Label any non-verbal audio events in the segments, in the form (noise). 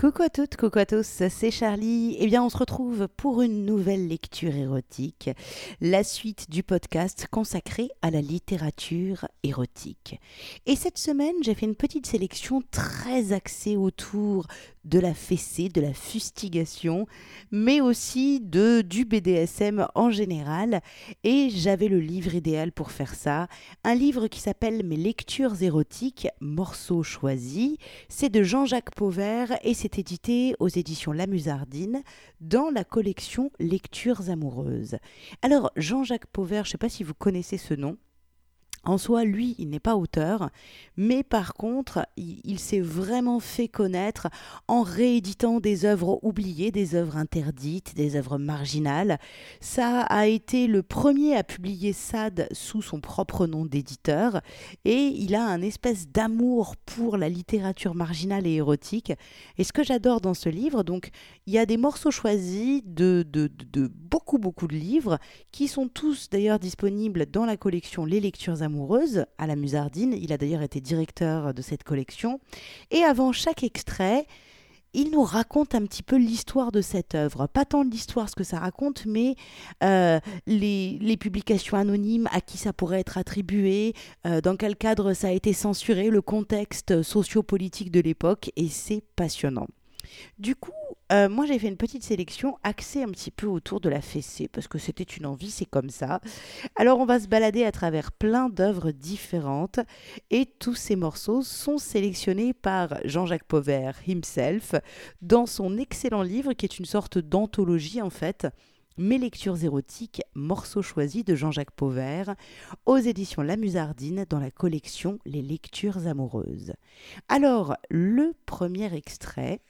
Coucou à toutes, coucou à tous, c'est Charlie. Eh bien, on se retrouve pour une nouvelle lecture érotique, la suite du podcast consacré à la littérature érotique. Et cette semaine, j'ai fait une petite sélection très axée autour de la fessée, de la fustigation, mais aussi de du BDSM en général. Et j'avais le livre idéal pour faire ça, un livre qui s'appelle Mes lectures érotiques, morceaux choisis. C'est de Jean-Jacques Pauvert et c'est édité aux éditions La Musardine dans la collection Lectures amoureuses. Alors Jean-Jacques Pauvert, je ne sais pas si vous connaissez ce nom. En soi, lui, il n'est pas auteur, mais par contre, il, s'est vraiment fait connaître en rééditant des œuvres oubliées, des œuvres interdites, des œuvres marginales. Ça a été le premier à publier Sade sous son propre nom d'éditeur, et il a un espèce d'amour pour la littérature marginale et érotique. Et ce que j'adore dans ce livre, donc, il y a des morceaux choisis de, beaucoup, beaucoup de livres, qui sont tous d'ailleurs disponibles dans la collection Les Lectures amoureuses amoureuse à la Musardine. Il a d'ailleurs été directeur de cette collection. Et avant chaque extrait, il nous raconte un petit peu l'histoire de cette œuvre. Pas tant l'histoire, ce que ça raconte, mais euh, les, publications anonymes, à qui ça pourrait être attribué, euh, dans quel cadre ça a été censuré, le contexte sociopolitique de l'époque, et c'est passionnant. Du coup, euh, moi j'ai fait une petite sélection axée un petit peu autour de la fessée, parce que c'était une envie, c'est comme ça. Alors on va se balader à travers plein d'œuvres différentes, et tous ces morceaux sont sélectionnés par Jean-Jacques Pauvert himself dans son excellent livre qui est une sorte d'anthologie en fait. Mes lectures érotiques, morceaux choisis de Jean-Jacques Pauvert, aux éditions La Musardine dans la collection Les lectures amoureuses. Alors, le premier extrait,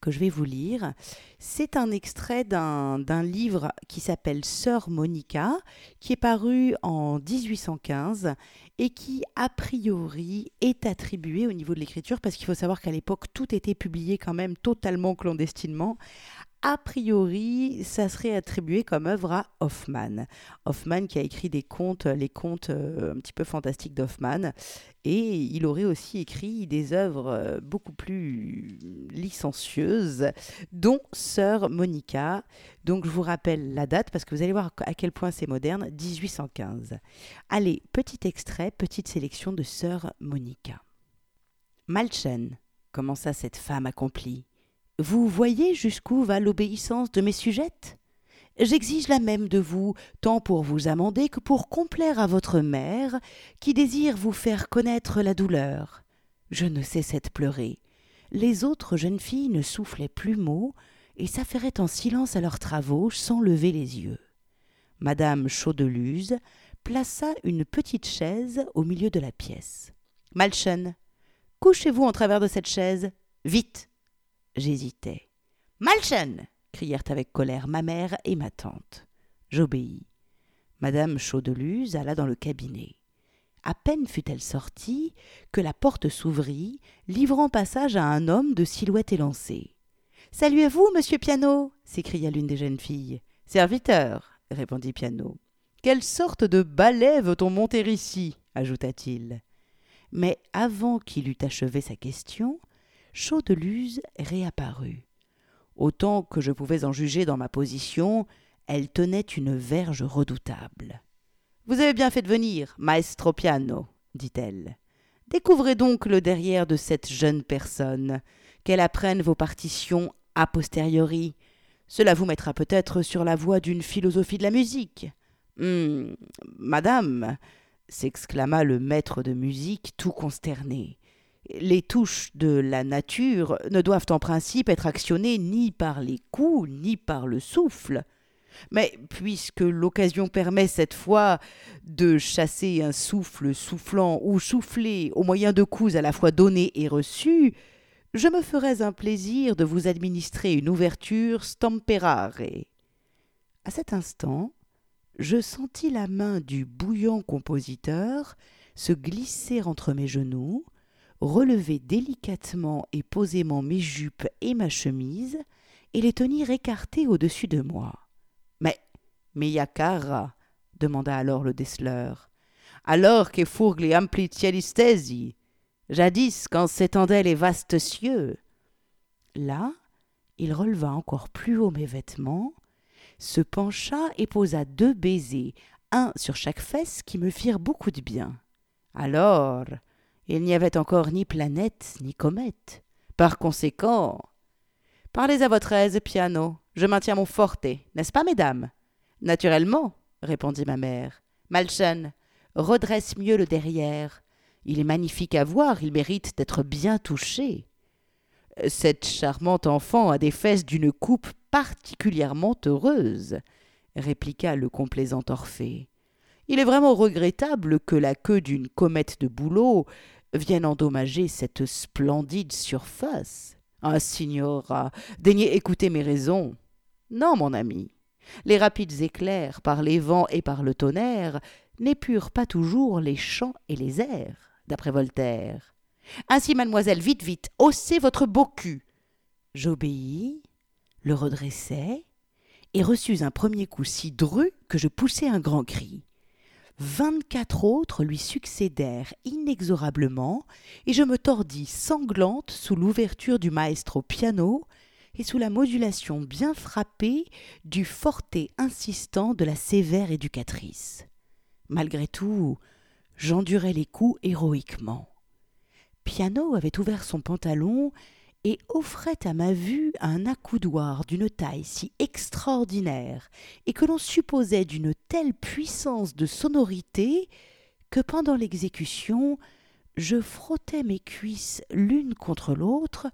que je vais vous lire. C'est un extrait d'un livre qui s'appelle Sœur Monica, qui est paru en 1815 et qui, a priori, est attribué au niveau de l'écriture, parce qu'il faut savoir qu'à l'époque, tout était publié quand même totalement clandestinement a priori, ça serait attribué comme œuvre à Hoffman. Hoffman qui a écrit des contes, les contes euh, un petit peu fantastiques d'Hoffman, et il aurait aussi écrit des œuvres euh, beaucoup plus licencieuses, dont Sœur Monica. Donc je vous rappelle la date parce que vous allez voir à quel point c'est moderne, 1815. Allez, petit extrait, petite sélection de Sœur Monica. Malchen, commença cette femme accomplie? Vous voyez jusqu'où va l'obéissance de mes sujettes? J'exige la même de vous, tant pour vous amender que pour complaire à votre mère, qui désire vous faire connaître la douleur. Je ne cessais de pleurer. Les autres jeunes filles ne soufflaient plus mot et s'affairaient en silence à leurs travaux sans lever les yeux. Madame Chaudeluse plaça une petite chaise au milieu de la pièce. Malchen, couchez-vous en travers de cette chaise. Vite J'hésitais. Malchen crièrent avec colère ma mère et ma tante. J'obéis. Madame Chaudeluse alla dans le cabinet. À peine fut-elle sortie que la porte s'ouvrit, livrant passage à un homme de silhouette élancée. Saluez-vous, monsieur Piano s'écria l'une des jeunes filles. Serviteur, répondit Piano. Quelle sorte de balai veut-on monter ici? ajouta-t-il. Mais avant qu'il eût achevé sa question, Chaudeluse réapparut. Autant que je pouvais en juger dans ma position, elle tenait une verge redoutable. Vous avez bien fait de venir, maestro piano, dit-elle. Découvrez donc le derrière de cette jeune personne, qu'elle apprenne vos partitions a posteriori. Cela vous mettra peut-être sur la voie d'une philosophie de la musique. Hum, madame, s'exclama le maître de musique tout consterné les touches de la nature ne doivent en principe être actionnées ni par les coups ni par le souffle. Mais puisque l'occasion permet cette fois de chasser un souffle soufflant ou souffler au moyen de coups à la fois donnés et reçus, je me ferais un plaisir de vous administrer une ouverture stamperare. À cet instant, je sentis la main du bouillant compositeur se glisser entre mes genoux, relever délicatement et posément mes jupes et ma chemise, et les tenir écartées au-dessus de moi. Mais, mais yacara demanda alors le déceleur. Alors que fourgue les ampli Jadis, quand s'étendaient les vastes cieux. Là, il releva encore plus haut mes vêtements, se pencha et posa deux baisers, un sur chaque fesse, qui me firent beaucoup de bien. Alors, il n'y avait encore ni planète ni comète. Par conséquent, parlez à votre aise, piano. Je maintiens mon forte, n'est-ce pas, mesdames? Naturellement, répondit ma mère. Malchen, redresse mieux le derrière. Il est magnifique à voir, il mérite d'être bien touché. Cette charmante enfant a des fesses d'une coupe particulièrement heureuse, répliqua le complaisant Orphée. Il est vraiment regrettable que la queue d'une comète de bouleau vienne endommager cette splendide surface. Ah, signora, daignez écouter mes raisons. Non, mon ami. Les rapides éclairs, par les vents et par le tonnerre, n'épurent pas toujours les chants et les airs, d'après Voltaire. Ainsi, mademoiselle, vite, vite, haussez votre beau cul. J'obéis, le redressai, et reçus un premier coup si dru que je poussai un grand cri. Vingt-quatre autres lui succédèrent inexorablement, et je me tordis sanglante sous l'ouverture du maestro piano et sous la modulation bien frappée du forte insistant de la sévère éducatrice. Malgré tout, j'endurai les coups héroïquement. Piano avait ouvert son pantalon et offrait à ma vue un accoudoir d'une taille si extraordinaire et que l'on supposait d'une telle puissance de sonorité que pendant l'exécution je frottais mes cuisses l'une contre l'autre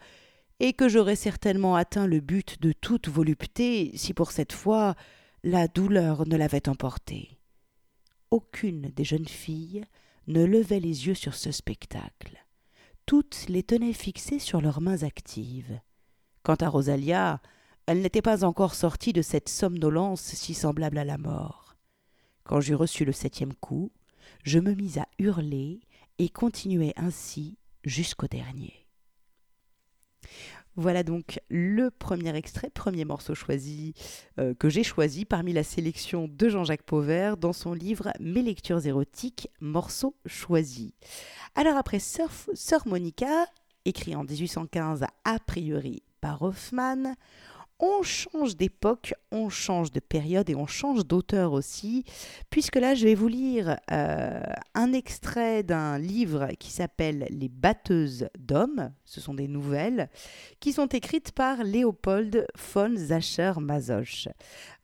et que j'aurais certainement atteint le but de toute volupté si pour cette fois la douleur ne l'avait emporté. Aucune des jeunes filles ne levait les yeux sur ce spectacle toutes les tenaient fixées sur leurs mains actives. Quant à Rosalia, elle n'était pas encore sortie de cette somnolence si semblable à la mort. Quand j'eus reçu le septième coup, je me mis à hurler et continuai ainsi jusqu'au dernier. Voilà donc le premier extrait, premier morceau choisi euh, que j'ai choisi parmi la sélection de Jean-Jacques Pauvert dans son livre Mes lectures érotiques, morceaux choisis. Alors après Sœur, Monica, écrit en 1815 a priori par Hoffmann, on change d'époque, on change de période et on change d'auteur aussi, puisque là je vais vous lire euh, un extrait d'un livre qui s'appelle Les batteuses d'hommes, ce sont des nouvelles, qui sont écrites par Léopold von Zacher-Masoch.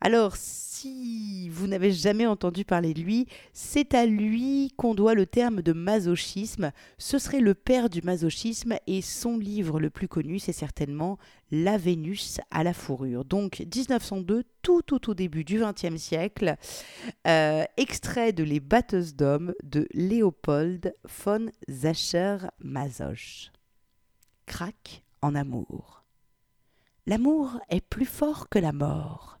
Alors si vous n'avez jamais entendu parler de lui, c'est à lui qu'on doit le terme de masochisme, ce serait le père du masochisme et son livre le plus connu c'est certainement La Vénus à la fourrure. Donc 1902, tout tout au début du XXe siècle, euh, extrait de Les batteuses d'hommes de Léopold von Zacher-Masoch. Crac en amour. L'amour est plus fort que la mort.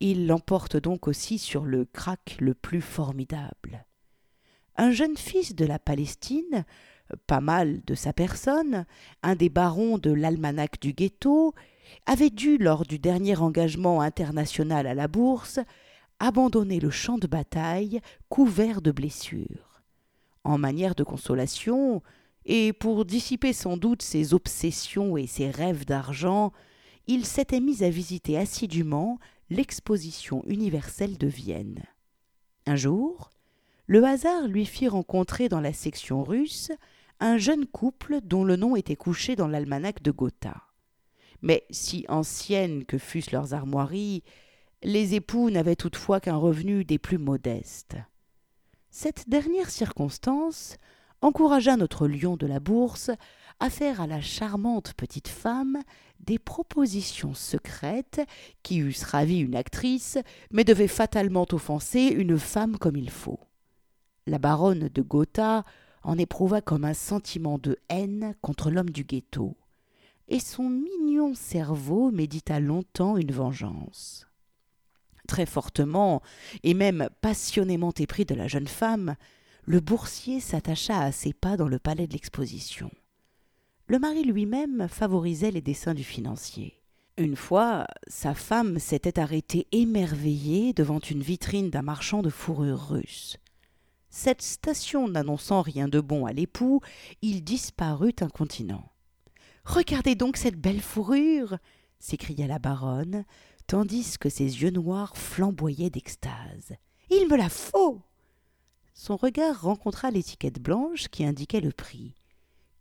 Il l'emporte donc aussi sur le crac le plus formidable. Un jeune fils de la Palestine, pas mal de sa personne, un des barons de l'almanach du ghetto, avait dû, lors du dernier engagement international à la bourse, abandonner le champ de bataille couvert de blessures. En manière de consolation, et pour dissiper sans doute ses obsessions et ses rêves d'argent, il s'était mis à visiter assidûment l'exposition universelle de Vienne. Un jour, le hasard lui fit rencontrer dans la section russe un jeune couple dont le nom était couché dans l'almanach de Gotha. Mais si anciennes que fussent leurs armoiries, les époux n'avaient toutefois qu'un revenu des plus modestes. Cette dernière circonstance encouragea notre lion de la bourse à faire à la charmante petite femme des propositions secrètes qui eussent ravi une actrice, mais devaient fatalement offenser une femme comme il faut. La baronne de Gotha en éprouva comme un sentiment de haine contre l'homme du ghetto, et son mignon cerveau médita longtemps une vengeance. Très fortement, et même passionnément épris de la jeune femme, le boursier s'attacha à ses pas dans le palais de l'exposition le mari lui-même favorisait les dessins du financier. Une fois, sa femme s'était arrêtée émerveillée devant une vitrine d'un marchand de fourrure russe. Cette station n'annonçant rien de bon à l'époux, il disparut incontinent. Regardez donc cette belle fourrure s'écria la baronne, tandis que ses yeux noirs flamboyaient d'extase. Il me la faut Son regard rencontra l'étiquette blanche qui indiquait le prix.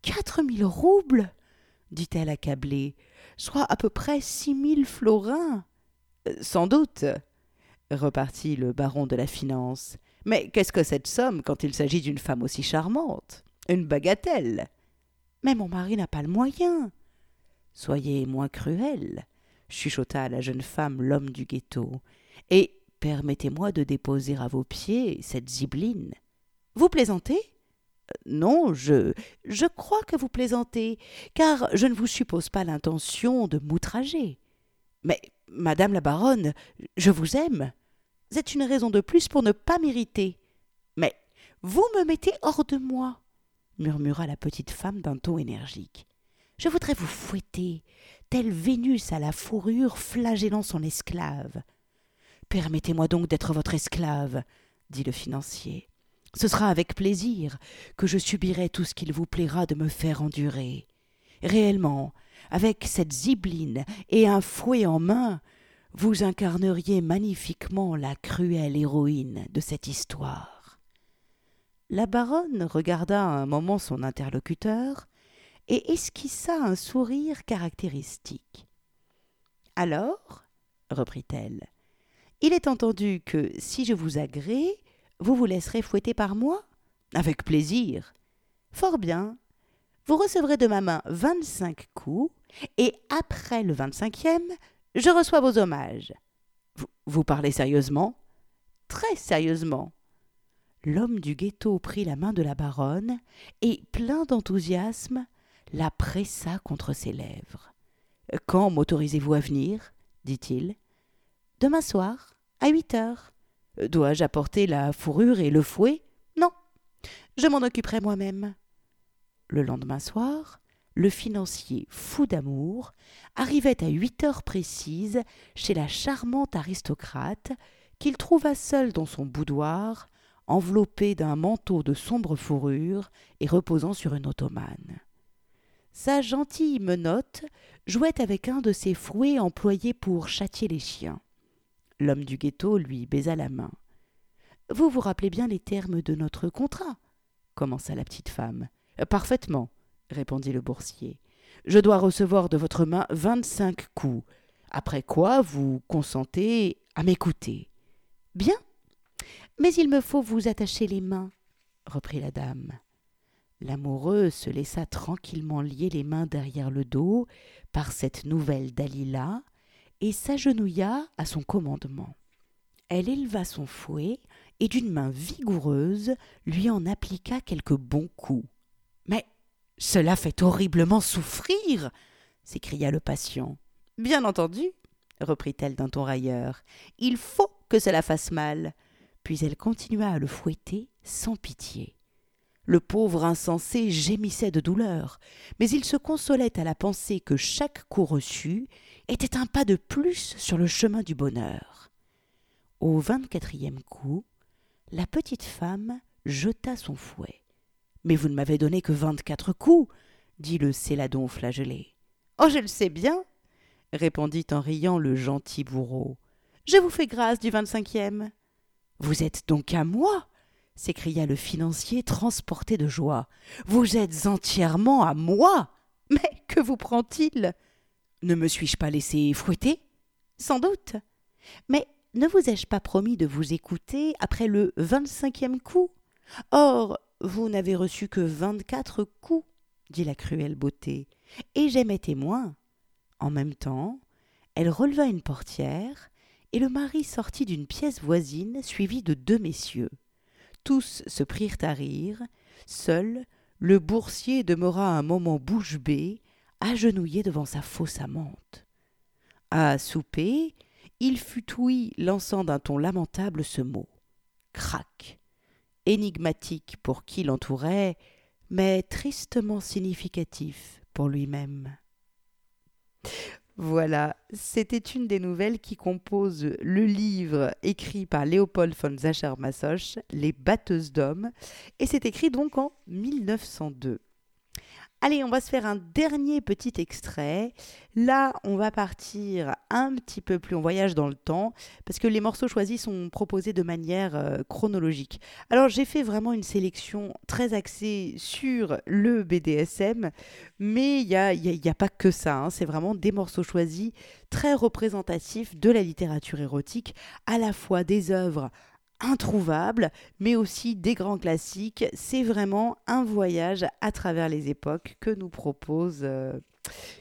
Quatre mille roubles dit-elle accablée, soit à peu près six mille florins. Euh, sans doute, repartit le baron de la finance. Mais qu'est-ce que cette somme quand il s'agit d'une femme aussi charmante? Une bagatelle. Mais mon mari n'a pas le moyen. Soyez moins cruel, chuchota la jeune femme l'homme du ghetto, et permettez-moi de déposer à vos pieds cette zibeline. Vous plaisantez? Non, je. Je crois que vous plaisantez, car je ne vous suppose pas l'intention de m'outrager. Mais, madame la baronne, je vous aime. C'est une raison de plus pour ne pas m'irriter. Mais vous me mettez hors de moi, murmura la petite femme d'un ton énergique. Je voudrais vous fouetter, telle Vénus à la fourrure flagellant son esclave. Permettez-moi donc d'être votre esclave, dit le financier. Ce sera avec plaisir que je subirai tout ce qu'il vous plaira de me faire endurer. Réellement, avec cette zibeline et un fouet en main, vous incarneriez magnifiquement la cruelle héroïne de cette histoire. La baronne regarda un moment son interlocuteur et esquissa un sourire caractéristique. Alors, reprit-elle, il est entendu que si je vous agrée, vous vous laisserez fouetter par moi? Avec plaisir. Fort bien. Vous recevrez de ma main vingt-cinq coups, et après le vingt-cinquième, je reçois vos hommages. Vous, parlez sérieusement? Très sérieusement. L'homme du ghetto prit la main de la baronne et, plein d'enthousiasme, la pressa contre ses lèvres. Quand m'autorisez-vous à venir? dit-il. Demain soir, à huit heures. Dois-je apporter la fourrure et le fouet? Non, je m'en occuperai moi-même. Le lendemain soir, le financier, fou d'amour, arrivait à huit heures précises chez la charmante aristocrate qu'il trouva seule dans son boudoir, enveloppée d'un manteau de sombre fourrure et reposant sur une ottomane. Sa gentille menotte jouait avec un de ces fouets employés pour châtier les chiens. L'homme du ghetto lui baisa la main. Vous vous rappelez bien les termes de notre contrat? commença la petite femme. Parfaitement, répondit le boursier. Je dois recevoir de votre main vingt-cinq coups, après quoi vous consentez à m'écouter. Bien. Mais il me faut vous attacher les mains, reprit la dame. L'amoureux se laissa tranquillement lier les mains derrière le dos par cette nouvelle Dalila, et s'agenouilla à son commandement. Elle éleva son fouet et d'une main vigoureuse lui en appliqua quelques bons coups. Mais cela fait horriblement souffrir s'écria le patient. Bien entendu, reprit-elle d'un ton railleur, il faut que cela fasse mal. Puis elle continua à le fouetter sans pitié. Le pauvre insensé gémissait de douleur, mais il se consolait à la pensée que chaque coup reçu était un pas de plus sur le chemin du bonheur. Au vingt-quatrième coup, la petite femme jeta son fouet. Mais vous ne m'avez donné que vingt-quatre coups, dit le céladon flagellé. Oh, je le sais bien, répondit en riant le gentil bourreau. Je vous fais grâce du vingt-cinquième. Vous êtes donc à moi s'écria le financier transporté de joie. Vous êtes entièrement à moi. Mais que vous prend-il? Ne me suis-je pas laissé fouetter? Sans doute. Mais ne vous ai-je pas promis de vous écouter après le vingt-cinquième coup? Or, vous n'avez reçu que vingt-quatre coups, dit la cruelle beauté, et j'aimais témoin. En même temps, elle releva une portière, et le mari sortit d'une pièce voisine suivi de deux messieurs. Tous se prirent à rire. Seul, le boursier demeura un moment bouche bée, agenouillé devant sa fausse amante. À souper, il fut ouï lançant d'un ton lamentable ce mot. Crac. Énigmatique pour qui l'entourait, mais tristement significatif pour lui-même. Voilà, c'était une des nouvelles qui composent le livre écrit par Léopold von Sacher-Masoch, Les batteuses d'hommes, et c'est écrit donc en 1902. Allez, on va se faire un dernier petit extrait. Là, on va partir un petit peu plus, on voyage dans le temps, parce que les morceaux choisis sont proposés de manière euh, chronologique. Alors, j'ai fait vraiment une sélection très axée sur le BDSM, mais il n'y a, y a, pas que ça. Hein. C'est vraiment des morceaux choisis très représentatifs de la littérature érotique, à la fois des œuvres introuvables, mais aussi des grands classiques. C'est vraiment un voyage à travers les époques que nous propose, euh,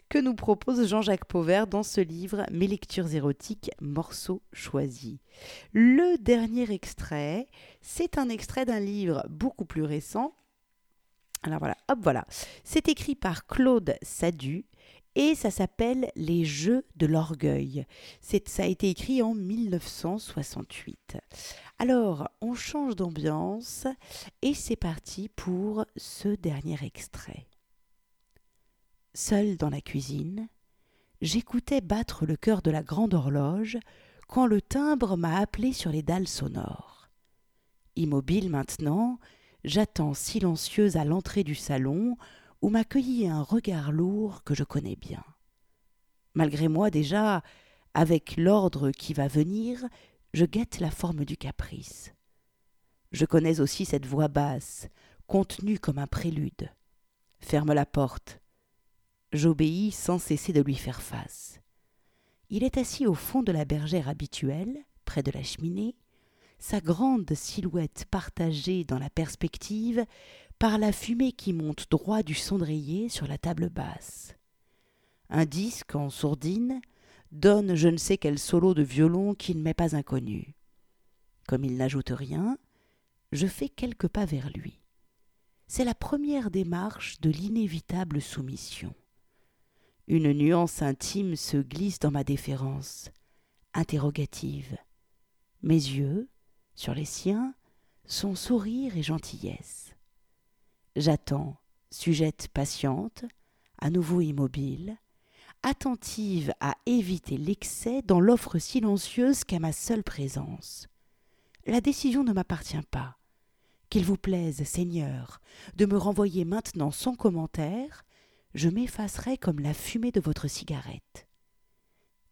que nous propose Jean-Jacques Pauvert dans ce livre Mes lectures érotiques, morceaux choisis. Le dernier extrait, c'est un extrait d'un livre beaucoup plus récent. Alors voilà, hop voilà. C'est écrit par Claude Sadu et ça s'appelle Les Jeux de l'orgueil. Ça a été écrit en 1968. Alors, on change d'ambiance et c'est parti pour ce dernier extrait. Seul dans la cuisine, j'écoutais battre le cœur de la grande horloge quand le timbre m'a appelé sur les dalles sonores. Immobile maintenant, j'attends silencieuse à l'entrée du salon où m'accueillit un regard lourd que je connais bien. Malgré moi déjà, avec l'ordre qui va venir, je guette la forme du caprice. Je connais aussi cette voix basse, contenue comme un prélude. Ferme la porte. J'obéis sans cesser de lui faire face. Il est assis au fond de la bergère habituelle, près de la cheminée, sa grande silhouette partagée dans la perspective par la fumée qui monte droit du cendrier sur la table basse. Un disque en sourdine donne je ne sais quel solo de violon qui ne m'est pas inconnu. Comme il n'ajoute rien, je fais quelques pas vers lui. C'est la première démarche de l'inévitable soumission. Une nuance intime se glisse dans ma déférence, interrogative. Mes yeux, sur les siens, sont sourire et gentillesse. J'attends, sujette patiente, à nouveau immobile, attentive à éviter l'excès dans l'offre silencieuse qu'à ma seule présence. La décision ne m'appartient pas. Qu'il vous plaise, Seigneur, de me renvoyer maintenant sans commentaire, je m'effacerai comme la fumée de votre cigarette.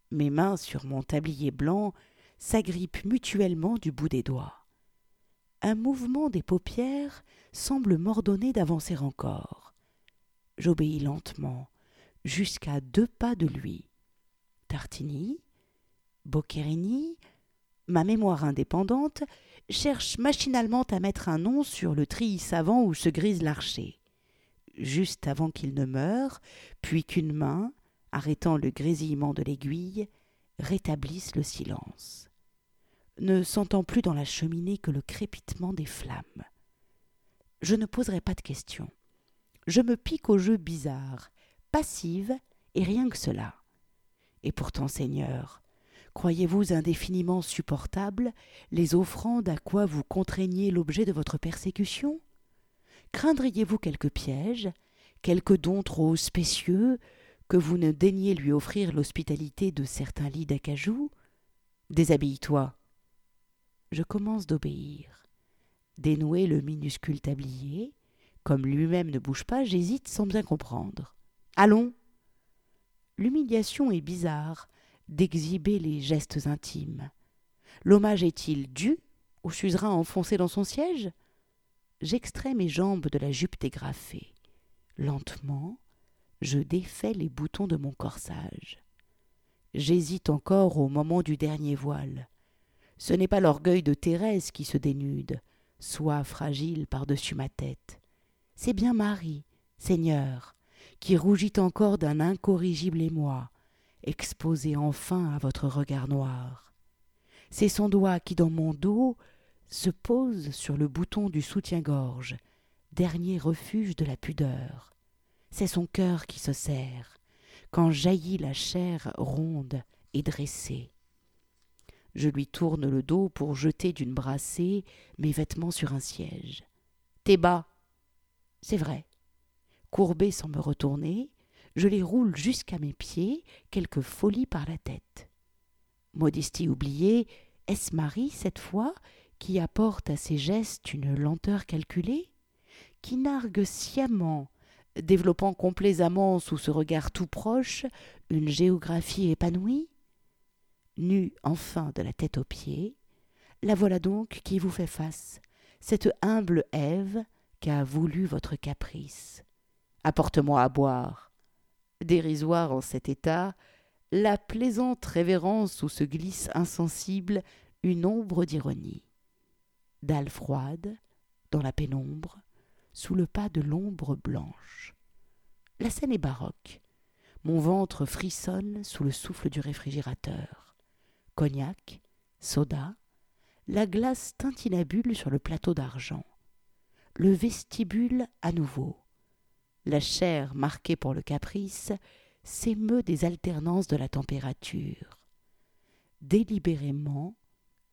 Mes mains sur mon tablier blanc s'agrippent mutuellement du bout des doigts. Un mouvement des paupières semble m'ordonner d'avancer encore. J'obéis lentement, jusqu'à deux pas de lui. Tartini, Boccherini, ma mémoire indépendante, cherche machinalement à mettre un nom sur le treillis savant où se grise l'archer. Juste avant qu'il ne meure, puis qu'une main, arrêtant le grésillement de l'aiguille, rétablisse le silence. Ne sentant plus dans la cheminée que le crépitement des flammes. Je ne poserai pas de questions. Je me pique au jeu bizarre, passive et rien que cela. Et pourtant, Seigneur, croyez-vous indéfiniment supportables les offrandes à quoi vous contraignez l'objet de votre persécution? Craindriez-vous quelques pièges, quelques dons trop spécieux, que vous ne daigniez lui offrir l'hospitalité de certains lits d'acajou? Déshabille-toi. Je commence d'obéir. Dénouer le minuscule tablier, comme lui-même ne bouge pas, j'hésite sans bien comprendre. Allons. L'humiliation est bizarre d'exhiber les gestes intimes. L'hommage est-il dû au suzerain enfoncé dans son siège? J'extrais mes jambes de la jupe dégrafée. Lentement, je défais les boutons de mon corsage. J'hésite encore au moment du dernier voile. Ce n'est pas l'orgueil de Thérèse qui se dénude, soit fragile par-dessus ma tête. C'est bien Marie, Seigneur, qui rougit encore d'un incorrigible émoi, exposé enfin à votre regard noir. C'est son doigt qui, dans mon dos, se pose sur le bouton du soutien-gorge, dernier refuge de la pudeur. C'est son cœur qui se serre, quand jaillit la chair ronde et dressée. Je lui tourne le dos pour jeter d'une brassée mes vêtements sur un siège. T'es bas. C'est vrai. Courbé sans me retourner, je les roule jusqu'à mes pieds, quelque folie par la tête. Modestie oubliée, est-ce Marie, cette fois, qui apporte à ses gestes une lenteur calculée, qui nargue sciemment, développant complaisamment sous ce regard tout proche une géographie épanouie? Nue enfin de la tête aux pieds, la voilà donc qui vous fait face, cette humble Ève qu'a voulu votre caprice. Apporte-moi à boire. Dérisoire en cet état, la plaisante révérence où se glisse insensible une ombre d'ironie. Dalle froide, dans la pénombre, sous le pas de l'ombre blanche. La scène est baroque. Mon ventre frissonne sous le souffle du réfrigérateur. Cognac, soda, la glace tintinabule sur le plateau d'argent. Le vestibule à nouveau. La chair marquée pour le caprice s'émeut des alternances de la température. Délibérément,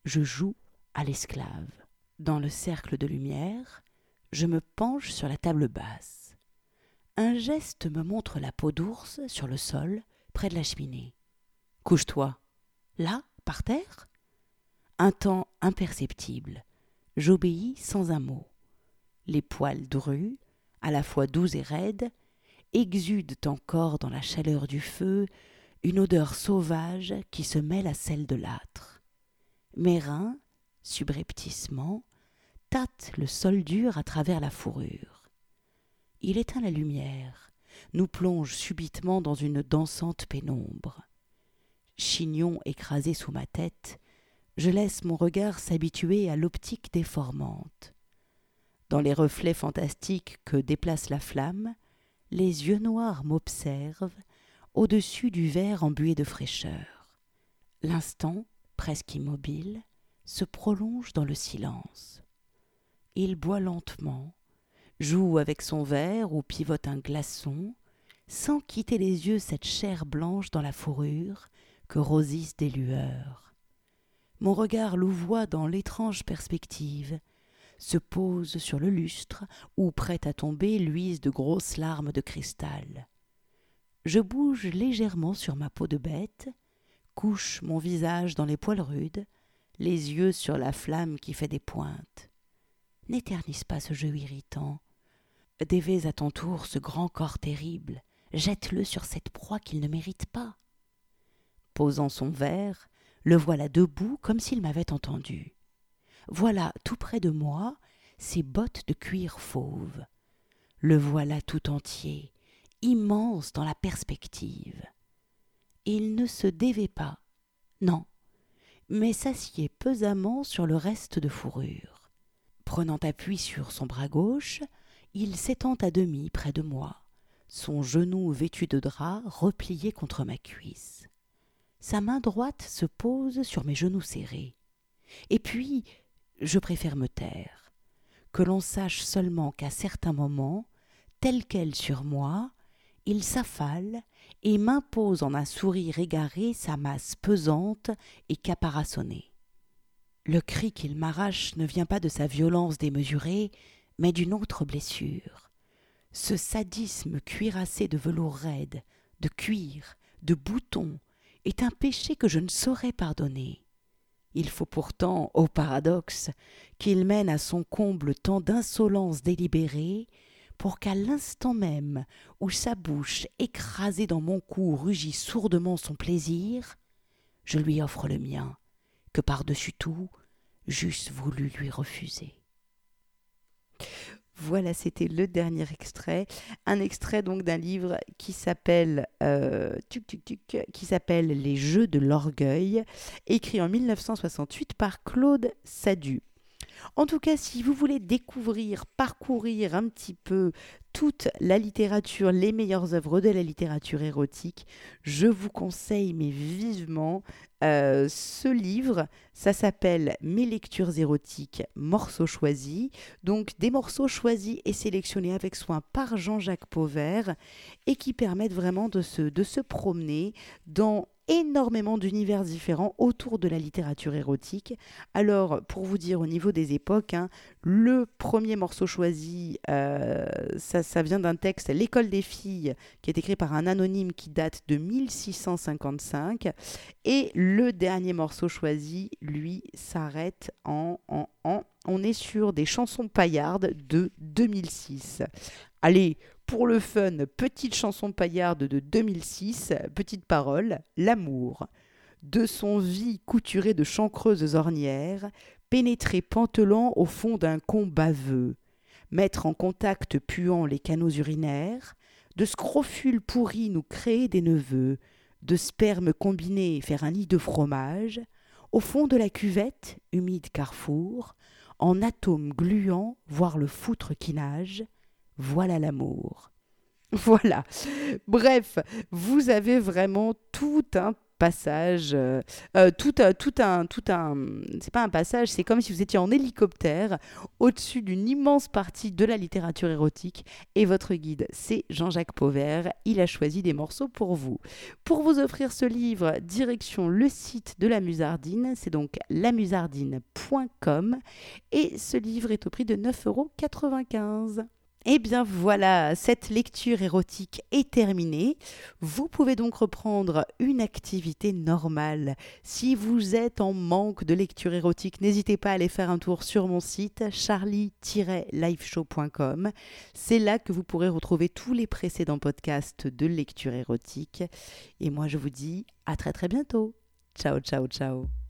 je joue à l'esclave. Dans le cercle de lumière, je me penche sur la table basse. Un geste me montre la peau d'ours sur le sol, près de la cheminée. Couche-toi. Là, par terre? Un temps imperceptible. J'obéis sans un mot. Les poils drus, à la fois doux et raides, exudent encore dans la chaleur du feu une odeur sauvage qui se mêle à celle de l'âtre. Mes reins, subrepticement, tâtent le sol dur à travers la fourrure. Il éteint la lumière, nous plonge subitement dans une dansante pénombre. Chignon écrasé sous ma tête, je laisse mon regard s'habituer à l'optique déformante. Dans les reflets fantastiques que déplace la flamme, les yeux noirs m'observent au-dessus du verre embué de fraîcheur. L'instant, presque immobile, se prolonge dans le silence. Il boit lentement, joue avec son verre ou pivote un glaçon, sans quitter les yeux cette chair blanche dans la fourrure que rosissent des lueurs. Mon regard louvoie dans l'étrange perspective, se pose sur le lustre où, prêt à tomber, luisent de grosses larmes de cristal. Je bouge légèrement sur ma peau de bête, couche mon visage dans les poils rudes, les yeux sur la flamme qui fait des pointes. N'éternise pas ce jeu irritant. Dévais à ton tour ce grand corps terrible, jette-le sur cette proie qu'il ne mérite pas. Posant son verre, le voilà debout comme s'il m'avait entendu. Voilà tout près de moi ses bottes de cuir fauve. Le voilà tout entier, immense dans la perspective. Il ne se dévait pas, non, mais s'assied pesamment sur le reste de fourrure. Prenant appui sur son bras gauche, il s'étend à demi près de moi, son genou vêtu de drap replié contre ma cuisse. Sa main droite se pose sur mes genoux serrés. Et puis, je préfère me taire. Que l'on sache seulement qu'à certains moments, tel quel sur moi, il s'affale et m'impose en un sourire égaré sa masse pesante et caparaçonnée. Le cri qu'il m'arrache ne vient pas de sa violence démesurée, mais d'une autre blessure. Ce sadisme cuirassé de velours raide, de cuir, de boutons, est un péché que je ne saurais pardonner. Il faut pourtant, au paradoxe, qu'il mène à son comble tant d'insolence délibérée, pour qu'à l'instant même où sa bouche écrasée dans mon cou rugit sourdement son plaisir, je lui offre le mien, que par-dessus tout j'eusse voulu lui refuser. Voilà, c'était le dernier extrait. Un extrait donc d'un livre qui s'appelle euh, qui s'appelle Les Jeux de l'orgueil, écrit en 1968 par Claude Sadu. En tout cas, si vous voulez découvrir, parcourir un petit peu toute la littérature, les meilleures œuvres de la littérature érotique, je vous conseille vivement euh, ce livre. Ça s'appelle Mes lectures érotiques, morceaux choisis. Donc des morceaux choisis et sélectionnés avec soin par Jean-Jacques Pauvert et qui permettent vraiment de se, de se promener dans énormément d'univers différents autour de la littérature érotique. Alors, pour vous dire au niveau des époques, hein, le premier morceau choisi, euh, ça, vient d'un texte, L'école des filles, qui est écrit par un anonyme qui date de 1655. Et le dernier morceau choisi, lui, s'arrête en, en, en... On est sur des chansons paillardes de 2006. Allez, Pour le fun, petite chanson paillarde de 2006, petite parole, l'amour. De son vie couturée de chancreuses ornières, pénétrer pantelant au fond d'un con baveux, mettre en contact puant les canaux urinaires, de scrofules pourris nous créer des neveux, de sperme combiné faire un lit de fromage, au fond de la cuvette, humide carrefour, en atomes gluants, voir le foutre qui nage, voilà l'amour. (laughs) Voilà. Bref, vous avez vraiment tout un passage, euh, euh, tout, tout un, tout un, c'est pas un passage, c'est comme si vous étiez en hélicoptère au-dessus d'une immense partie de la littérature érotique. Et votre guide, c'est Jean-Jacques Pauvert. Il a choisi des morceaux pour vous. Pour vous offrir ce livre, direction le site de la Musardine, c'est donc lamusardine.com. Et ce livre est au prix de 9,95 euros. Eh bien voilà, cette lecture érotique est terminée. Vous pouvez donc reprendre une activité normale. Si vous êtes en manque de lecture érotique, n'hésitez pas à aller faire un tour sur mon site charlie-liveshow.com. C'est là que vous pourrez retrouver tous les précédents podcasts de lecture érotique. Et moi je vous dis à très très bientôt. Ciao ciao ciao.